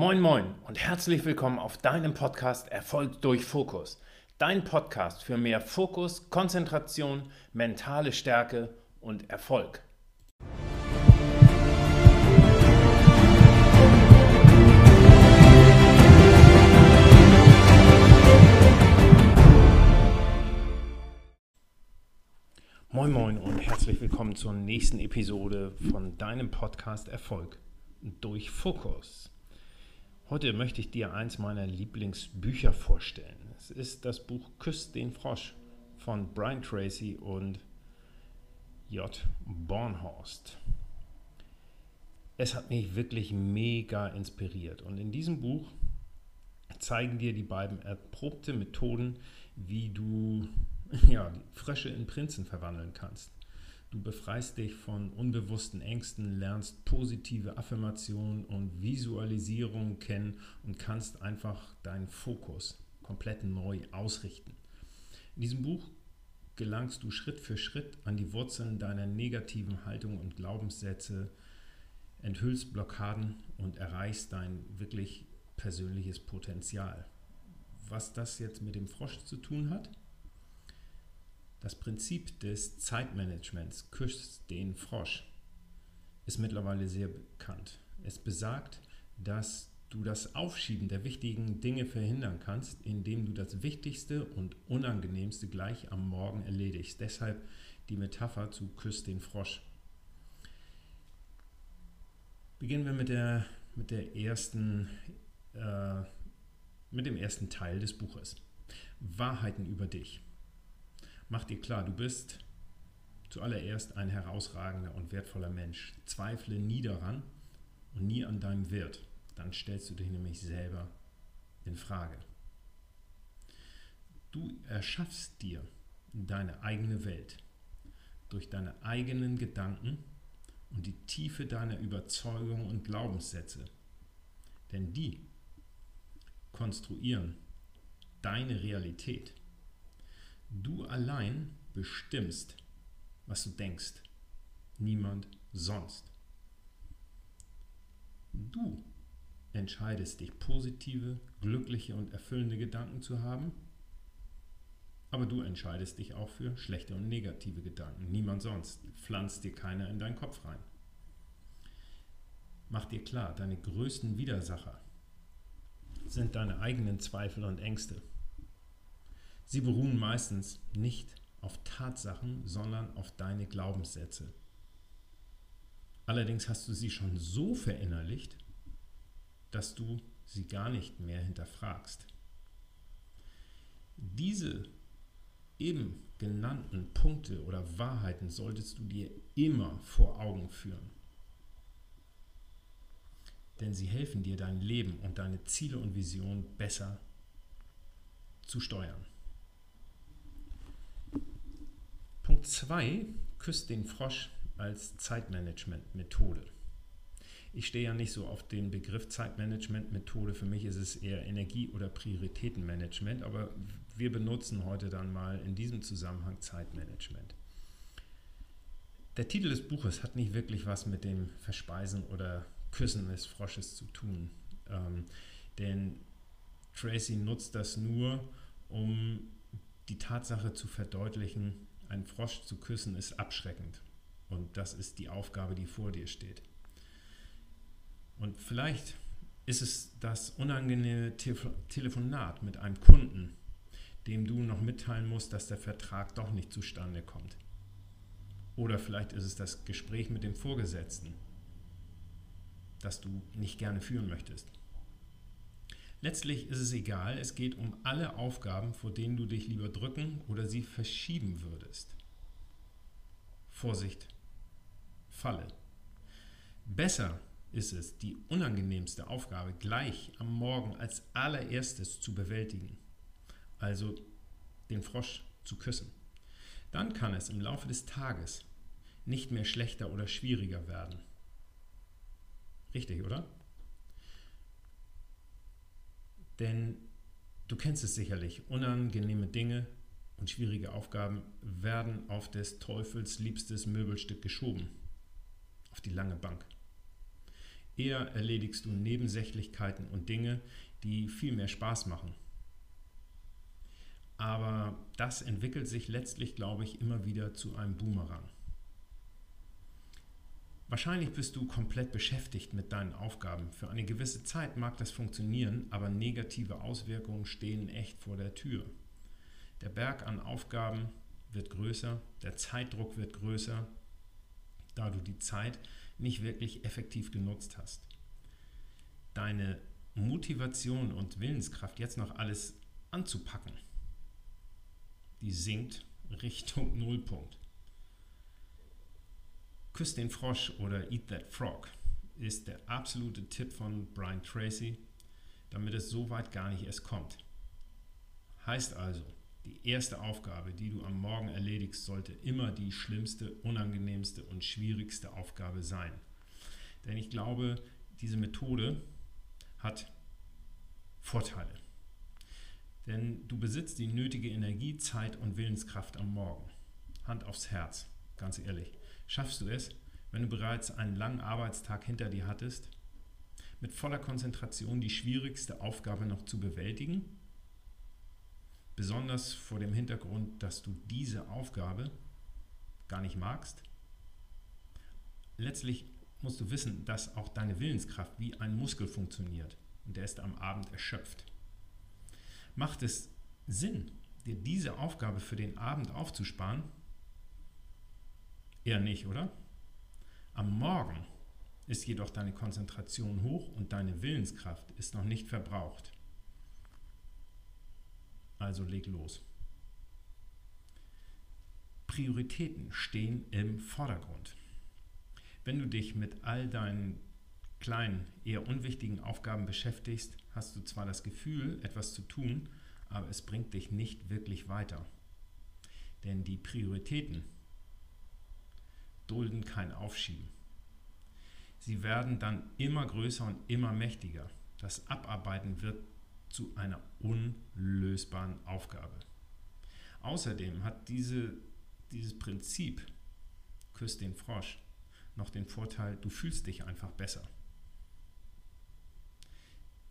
Moin Moin und herzlich willkommen auf deinem Podcast Erfolg durch Fokus. Dein Podcast für mehr Fokus, Konzentration, mentale Stärke und Erfolg. Moin Moin und herzlich willkommen zur nächsten Episode von deinem Podcast Erfolg durch Fokus. Heute möchte ich dir eins meiner Lieblingsbücher vorstellen. Es ist das Buch Küsst den Frosch von Brian Tracy und J. Bornhorst. Es hat mich wirklich mega inspiriert und in diesem Buch zeigen dir die beiden erprobte Methoden, wie du ja, Frösche in Prinzen verwandeln kannst. Du befreist dich von unbewussten Ängsten, lernst positive Affirmationen und Visualisierung kennen und kannst einfach deinen Fokus komplett neu ausrichten. In diesem Buch gelangst du Schritt für Schritt an die Wurzeln deiner negativen Haltung und Glaubenssätze, enthüllst Blockaden und erreichst dein wirklich persönliches Potenzial. Was das jetzt mit dem Frosch zu tun hat? Das Prinzip des Zeitmanagements küsst den Frosch ist mittlerweile sehr bekannt. Es besagt, dass du das Aufschieben der wichtigen Dinge verhindern kannst, indem du das Wichtigste und Unangenehmste gleich am Morgen erledigst. Deshalb die Metapher zu Küsst den Frosch. Beginnen wir mit, der, mit, der ersten, äh, mit dem ersten Teil des Buches. Wahrheiten über dich. Mach dir klar, du bist zuallererst ein herausragender und wertvoller Mensch. Zweifle nie daran und nie an deinem Wert. Dann stellst du dich nämlich selber in Frage. Du erschaffst dir deine eigene Welt durch deine eigenen Gedanken und die Tiefe deiner Überzeugungen und Glaubenssätze. Denn die konstruieren deine Realität. Du allein bestimmst, was du denkst. Niemand sonst. Du entscheidest dich, positive, glückliche und erfüllende Gedanken zu haben, aber du entscheidest dich auch für schlechte und negative Gedanken. Niemand sonst. Pflanzt dir keiner in deinen Kopf rein. Mach dir klar, deine größten Widersacher sind deine eigenen Zweifel und Ängste. Sie beruhen meistens nicht auf Tatsachen, sondern auf deine Glaubenssätze. Allerdings hast du sie schon so verinnerlicht, dass du sie gar nicht mehr hinterfragst. Diese eben genannten Punkte oder Wahrheiten solltest du dir immer vor Augen führen. Denn sie helfen dir, dein Leben und deine Ziele und Visionen besser zu steuern. Punkt 2, küsst den Frosch als Zeitmanagement-Methode. Ich stehe ja nicht so auf den Begriff Zeitmanagement-Methode. Für mich ist es eher Energie- oder Prioritätenmanagement, aber wir benutzen heute dann mal in diesem Zusammenhang Zeitmanagement. Der Titel des Buches hat nicht wirklich was mit dem Verspeisen oder Küssen des Frosches zu tun, ähm, denn Tracy nutzt das nur, um die Tatsache zu verdeutlichen, ein Frosch zu küssen ist abschreckend. Und das ist die Aufgabe, die vor dir steht. Und vielleicht ist es das unangenehme Telefonat mit einem Kunden, dem du noch mitteilen musst, dass der Vertrag doch nicht zustande kommt. Oder vielleicht ist es das Gespräch mit dem Vorgesetzten, das du nicht gerne führen möchtest. Letztlich ist es egal, es geht um alle Aufgaben, vor denen du dich lieber drücken oder sie verschieben würdest. Vorsicht, Falle. Besser ist es, die unangenehmste Aufgabe gleich am Morgen als allererstes zu bewältigen, also den Frosch zu küssen. Dann kann es im Laufe des Tages nicht mehr schlechter oder schwieriger werden. Richtig, oder? Denn du kennst es sicherlich, unangenehme Dinge und schwierige Aufgaben werden auf des Teufels liebstes Möbelstück geschoben, auf die lange Bank. Eher erledigst du Nebensächlichkeiten und Dinge, die viel mehr Spaß machen. Aber das entwickelt sich letztlich, glaube ich, immer wieder zu einem Boomerang. Wahrscheinlich bist du komplett beschäftigt mit deinen Aufgaben. Für eine gewisse Zeit mag das funktionieren, aber negative Auswirkungen stehen echt vor der Tür. Der Berg an Aufgaben wird größer, der Zeitdruck wird größer, da du die Zeit nicht wirklich effektiv genutzt hast. Deine Motivation und Willenskraft, jetzt noch alles anzupacken, die sinkt Richtung Nullpunkt. Küss den Frosch oder Eat That Frog ist der absolute Tipp von Brian Tracy, damit es so weit gar nicht erst kommt. Heißt also, die erste Aufgabe, die du am Morgen erledigst, sollte immer die schlimmste, unangenehmste und schwierigste Aufgabe sein. Denn ich glaube, diese Methode hat Vorteile. Denn du besitzt die nötige Energie, Zeit und Willenskraft am Morgen. Hand aufs Herz, ganz ehrlich. Schaffst du es, wenn du bereits einen langen Arbeitstag hinter dir hattest, mit voller Konzentration die schwierigste Aufgabe noch zu bewältigen? Besonders vor dem Hintergrund, dass du diese Aufgabe gar nicht magst? Letztlich musst du wissen, dass auch deine Willenskraft wie ein Muskel funktioniert und der ist am Abend erschöpft. Macht es Sinn, dir diese Aufgabe für den Abend aufzusparen? Eher nicht, oder? Am Morgen ist jedoch deine Konzentration hoch und deine Willenskraft ist noch nicht verbraucht. Also leg los. Prioritäten stehen im Vordergrund. Wenn du dich mit all deinen kleinen, eher unwichtigen Aufgaben beschäftigst, hast du zwar das Gefühl, etwas zu tun, aber es bringt dich nicht wirklich weiter. Denn die Prioritäten dulden kein Aufschieben. Sie werden dann immer größer und immer mächtiger. Das Abarbeiten wird zu einer unlösbaren Aufgabe. Außerdem hat diese, dieses Prinzip, küsst den Frosch, noch den Vorteil, du fühlst dich einfach besser.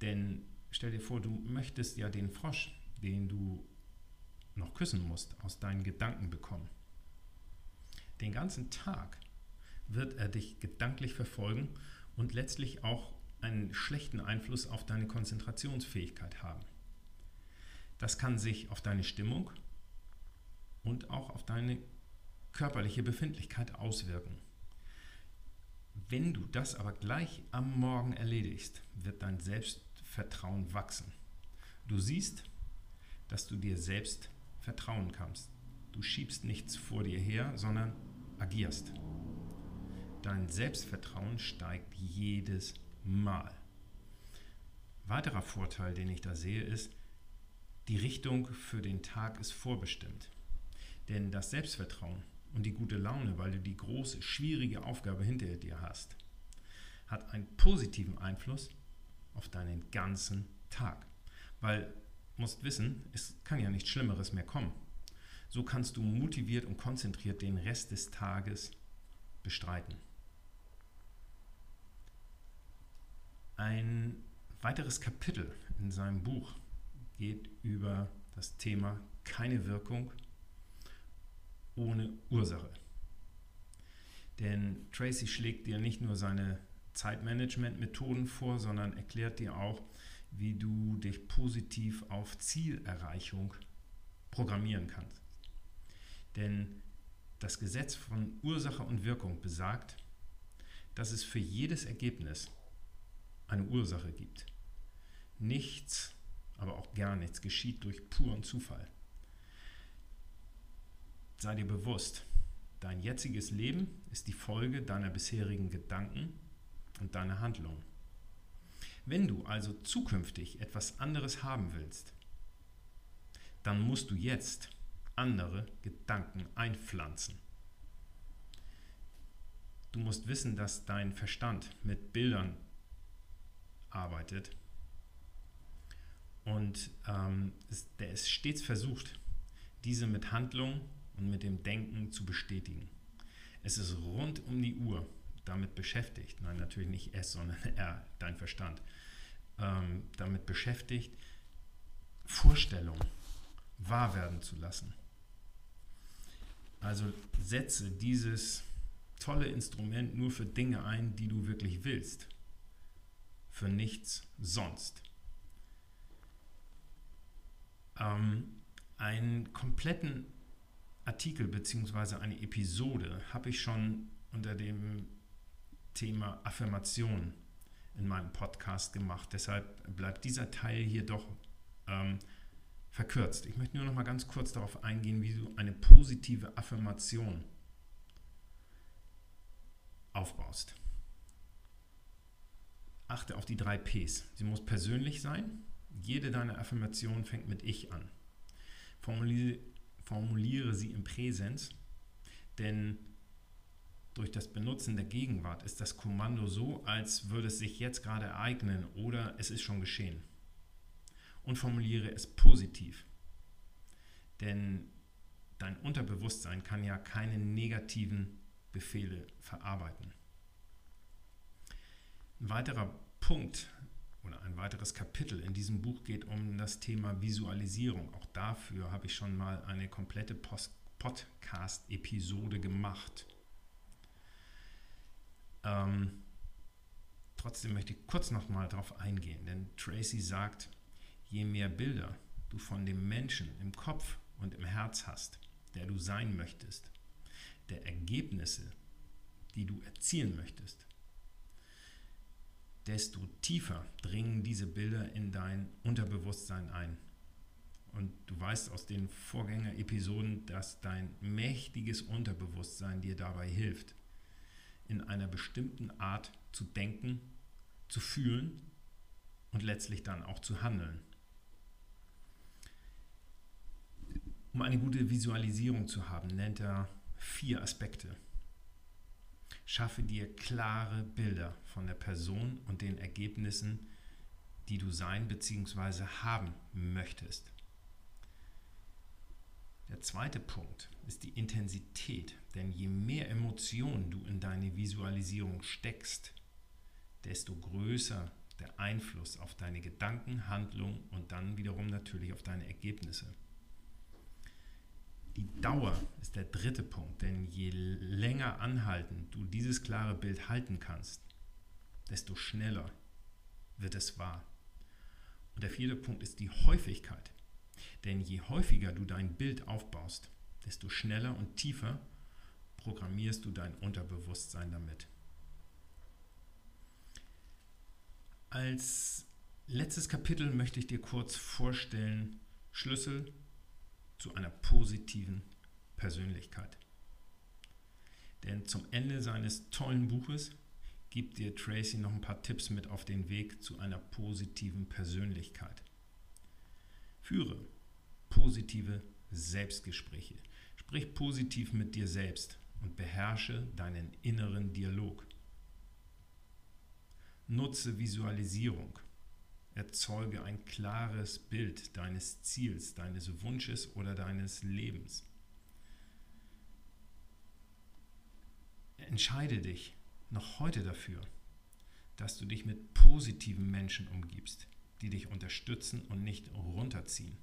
Denn stell dir vor, du möchtest ja den Frosch, den du noch küssen musst, aus deinen Gedanken bekommen. Den ganzen Tag wird er dich gedanklich verfolgen und letztlich auch einen schlechten Einfluss auf deine Konzentrationsfähigkeit haben. Das kann sich auf deine Stimmung und auch auf deine körperliche Befindlichkeit auswirken. Wenn du das aber gleich am Morgen erledigst, wird dein Selbstvertrauen wachsen. Du siehst, dass du dir selbst vertrauen kannst. Du schiebst nichts vor dir her, sondern agierst. Dein Selbstvertrauen steigt jedes Mal. Weiterer Vorteil, den ich da sehe, ist, die Richtung für den Tag ist vorbestimmt. Denn das Selbstvertrauen und die gute Laune, weil du die große, schwierige Aufgabe hinter dir hast, hat einen positiven Einfluss auf deinen ganzen Tag. Weil, du musst wissen, es kann ja nichts Schlimmeres mehr kommen. So kannst du motiviert und konzentriert den Rest des Tages bestreiten. Ein weiteres Kapitel in seinem Buch geht über das Thema keine Wirkung ohne Ursache. Denn Tracy schlägt dir nicht nur seine Zeitmanagement-Methoden vor, sondern erklärt dir auch, wie du dich positiv auf Zielerreichung programmieren kannst. Denn das Gesetz von Ursache und Wirkung besagt, dass es für jedes Ergebnis eine Ursache gibt. Nichts, aber auch gar nichts geschieht durch puren Zufall. Sei dir bewusst, dein jetziges Leben ist die Folge deiner bisherigen Gedanken und deiner Handlungen. Wenn du also zukünftig etwas anderes haben willst, dann musst du jetzt andere Gedanken einpflanzen. Du musst wissen, dass dein Verstand mit Bildern arbeitet. Und ähm, es, der ist stets versucht, diese mit Handlung und mit dem Denken zu bestätigen. Es ist rund um die Uhr damit beschäftigt, nein, natürlich nicht S, sondern R, dein Verstand, ähm, damit beschäftigt, Vorstellungen wahr werden zu lassen. Also setze dieses tolle Instrument nur für Dinge ein, die du wirklich willst. Für nichts sonst. Ähm, einen kompletten Artikel bzw. eine Episode habe ich schon unter dem Thema Affirmation in meinem Podcast gemacht. Deshalb bleibt dieser Teil hier doch ähm, verkürzt. Ich möchte nur noch mal ganz kurz darauf eingehen, wie du eine positive Affirmation aufbaust. Achte auf die drei Ps. Sie muss persönlich sein. Jede deiner Affirmationen fängt mit Ich an. Formuliere, formuliere sie im Präsens, denn durch das Benutzen der Gegenwart ist das Kommando so, als würde es sich jetzt gerade ereignen oder es ist schon geschehen. Und formuliere es positiv. Denn dein Unterbewusstsein kann ja keine negativen Befehle verarbeiten. Ein weiterer Punkt oder ein weiteres Kapitel in diesem Buch geht um das Thema Visualisierung. Auch dafür habe ich schon mal eine komplette Podcast-Episode gemacht. Ähm, trotzdem möchte ich kurz noch mal darauf eingehen, denn Tracy sagt, je mehr Bilder du von dem Menschen im Kopf und im Herz hast, der du sein möchtest, der Ergebnisse, die du erzielen möchtest, desto tiefer dringen diese Bilder in dein Unterbewusstsein ein. Und du weißt aus den Vorgängerepisoden, dass dein mächtiges Unterbewusstsein dir dabei hilft, in einer bestimmten Art zu denken, zu fühlen und letztlich dann auch zu handeln. Um eine gute Visualisierung zu haben, nennt er vier Aspekte. Schaffe dir klare Bilder von der Person und den Ergebnissen, die du sein bzw. haben möchtest. Der zweite Punkt ist die Intensität, denn je mehr Emotionen du in deine Visualisierung steckst, desto größer der Einfluss auf deine Gedanken, Handlungen und dann wiederum natürlich auf deine Ergebnisse. Die Dauer ist der dritte Punkt, denn je länger anhaltend du dieses klare Bild halten kannst, desto schneller wird es wahr. Und der vierte Punkt ist die Häufigkeit. Denn je häufiger du dein Bild aufbaust, desto schneller und tiefer programmierst du dein Unterbewusstsein damit. Als letztes Kapitel möchte ich dir kurz vorstellen Schlüssel zu einer positiven Persönlichkeit. Denn zum Ende seines tollen Buches gibt dir Tracy noch ein paar Tipps mit auf den Weg zu einer positiven Persönlichkeit. Führe positive Selbstgespräche. Sprich positiv mit dir selbst und beherrsche deinen inneren Dialog. Nutze Visualisierung. Erzeuge ein klares Bild deines Ziels, deines Wunsches oder deines Lebens. Entscheide dich noch heute dafür, dass du dich mit positiven Menschen umgibst, die dich unterstützen und nicht runterziehen.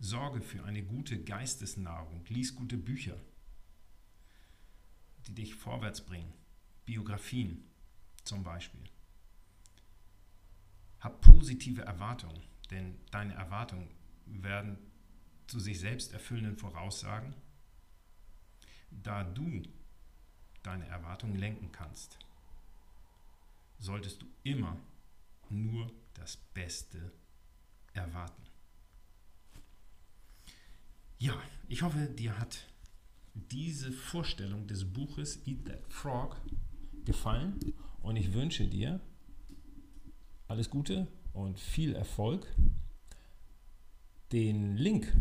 Sorge für eine gute Geistesnahrung, lies gute Bücher, die dich vorwärts bringen, Biografien zum Beispiel. Hab positive Erwartungen, denn deine Erwartungen werden zu sich selbst erfüllenden Voraussagen, da du deine Erwartungen lenken kannst. Solltest du immer nur das Beste erwarten. Ja, ich hoffe, dir hat diese Vorstellung des Buches Eat That Frog gefallen und ich wünsche dir alles Gute und viel Erfolg. Den Link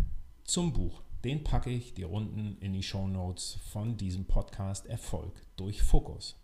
zum Buch, den packe ich dir unten in die Show Notes von diesem Podcast Erfolg durch Fokus.